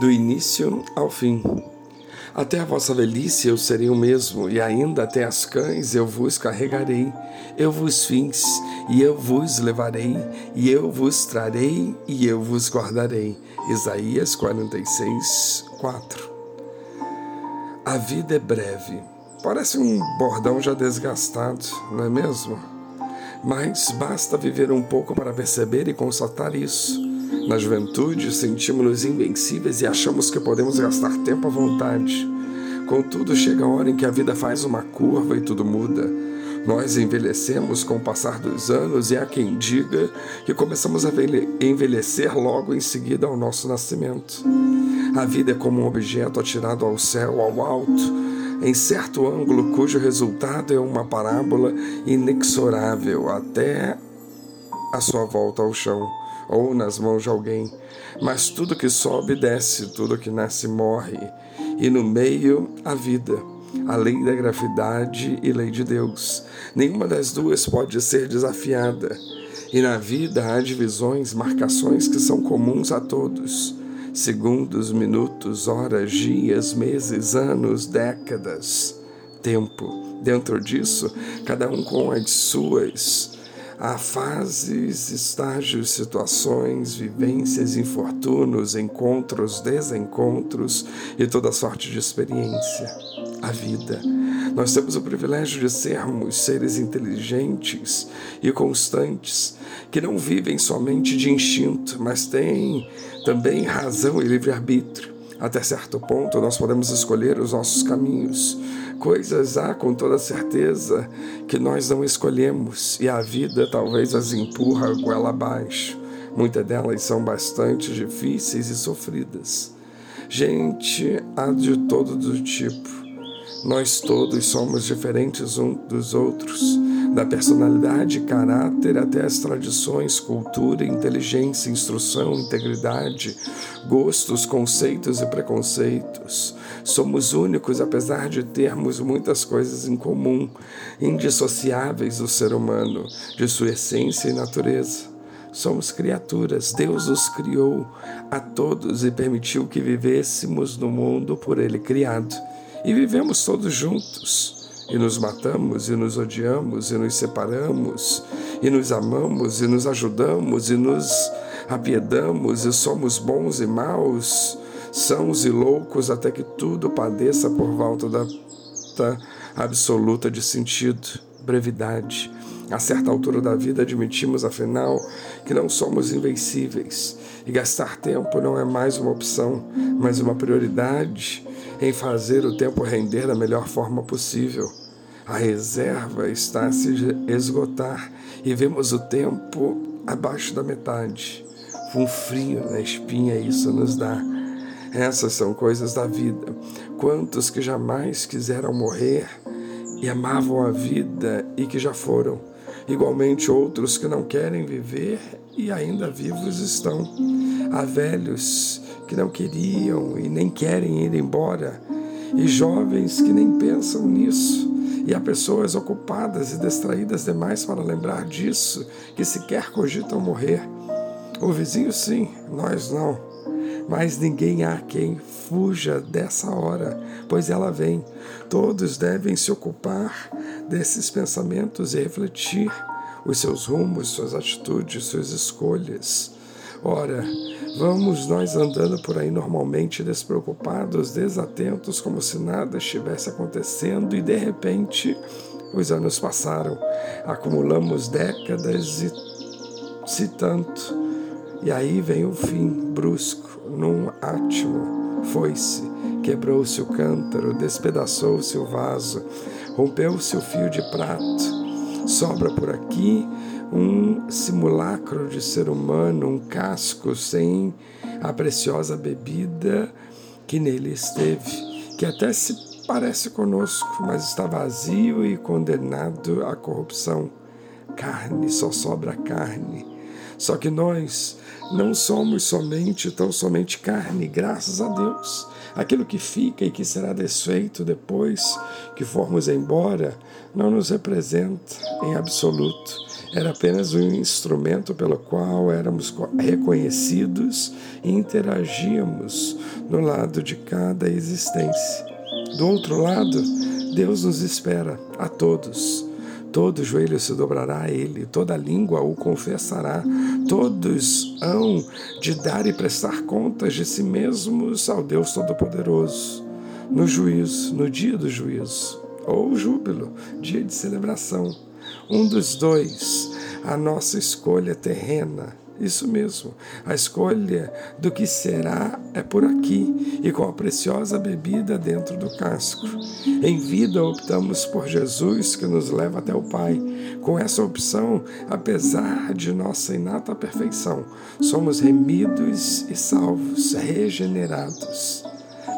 do início ao fim. Até a vossa velhice eu serei o mesmo, e ainda até as cães eu vos carregarei. Eu vos fiz, e eu vos levarei, e eu vos trarei, e eu vos guardarei. Isaías 46, 4. A vida é breve. Parece um bordão já desgastado, não é mesmo? Mas basta viver um pouco para perceber e constatar isso. Na juventude, sentimos-nos invencíveis e achamos que podemos gastar tempo à vontade. Contudo, chega a hora em que a vida faz uma curva e tudo muda. Nós envelhecemos com o passar dos anos e há quem diga que começamos a envelhecer logo em seguida ao nosso nascimento. A vida é como um objeto atirado ao céu, ao alto, em certo ângulo cujo resultado é uma parábola inexorável até a sua volta ao chão ou nas mãos de alguém. Mas tudo que sobe desce, tudo que nasce morre, e no meio a vida, a lei da gravidade e lei de Deus. Nenhuma das duas pode ser desafiada. E na vida há divisões, marcações que são comuns a todos. Segundos, minutos, horas, dias, meses, anos, décadas, tempo. Dentro disso, cada um com as suas Há fases, estágios, situações, vivências, infortúnios, encontros, desencontros e toda sorte de experiência. A vida. Nós temos o privilégio de sermos seres inteligentes e constantes, que não vivem somente de instinto, mas têm também razão e livre-arbítrio. Até certo ponto, nós podemos escolher os nossos caminhos. Coisas há com toda certeza que nós não escolhemos e a vida talvez as empurra goela abaixo. Muitas delas são bastante difíceis e sofridas. Gente, há de todo do tipo. Nós todos somos diferentes uns dos outros da personalidade, caráter até as tradições, cultura, inteligência, instrução, integridade, gostos, conceitos e preconceitos. Somos únicos apesar de termos muitas coisas em comum, indissociáveis do ser humano, de sua essência e natureza. Somos criaturas, Deus os criou a todos e permitiu que vivêssemos no mundo por Ele criado. E vivemos todos juntos e nos matamos, e nos odiamos, e nos separamos, e nos amamos, e nos ajudamos, e nos apiedamos, e somos bons e maus, sãos e loucos, até que tudo padeça por volta da, da absoluta de sentido, brevidade. A certa altura da vida admitimos, afinal, que não somos invencíveis e gastar tempo não é mais uma opção, mas uma prioridade em fazer o tempo render da melhor forma possível. A reserva está a se esgotar e vemos o tempo abaixo da metade. Um frio na espinha isso nos dá. Essas são coisas da vida. Quantos que jamais quiseram morrer e amavam a vida e que já foram. Igualmente outros que não querem viver e ainda vivos estão. Há velhos que não queriam e nem querem ir embora, e jovens que nem pensam nisso e há pessoas ocupadas e distraídas demais para lembrar disso, que sequer cogitam morrer. O vizinho, sim, nós não. Mas ninguém há quem fuja dessa hora, pois ela vem. Todos devem se ocupar desses pensamentos e refletir os seus rumos, suas atitudes, suas escolhas. Ora, vamos nós andando por aí normalmente despreocupados, desatentos, como se nada estivesse acontecendo e de repente os anos passaram, acumulamos décadas e se tanto. E aí vem o fim brusco, num átimo. Foi-se, quebrou-se o cântaro, despedaçou-se o vaso, rompeu-se o fio de prato. Sobra por aqui um simulacro de ser humano, um casco sem a preciosa bebida que nele esteve, que até se parece conosco, mas está vazio e condenado à corrupção. Carne, só sobra carne. Só que nós não somos somente, tão somente carne, graças a Deus. Aquilo que fica e que será desfeito depois que formos embora não nos representa em absoluto era apenas um instrumento pelo qual éramos reconhecidos e interagíamos no lado de cada existência. Do outro lado, Deus nos espera a todos. Todo joelho se dobrará a Ele, toda língua o confessará, todos hão de dar e prestar contas de si mesmos ao Deus Todo-Poderoso, no juízo, no dia do juízo, ou júbilo, dia de celebração. Um dos dois, a nossa escolha terrena isso mesmo. A escolha do que será é por aqui e com a preciosa bebida dentro do casco. Em vida optamos por Jesus que nos leva até o Pai. Com essa opção, apesar de nossa inata perfeição, somos remidos e salvos, regenerados.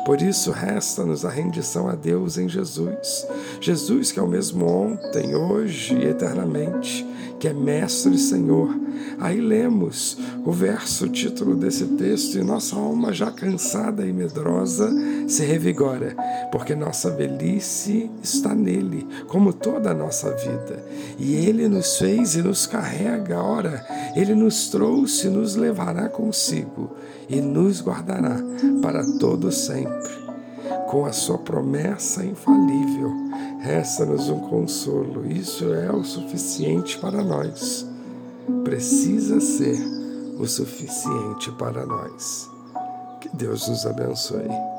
Por isso, resta-nos a rendição a Deus em Jesus. Jesus, que é o mesmo ontem, hoje e eternamente, que é Mestre e Senhor. Aí lemos o verso, o título desse texto, e nossa alma já cansada e medrosa se revigora, porque nossa velhice está nele, como toda a nossa vida. E ele nos fez e nos carrega, ora, ele nos trouxe e nos levará consigo e nos guardará para todo sempre. Com a sua promessa infalível, resta-nos um consolo. Isso é o suficiente para nós. Precisa ser o suficiente para nós. Que Deus nos abençoe.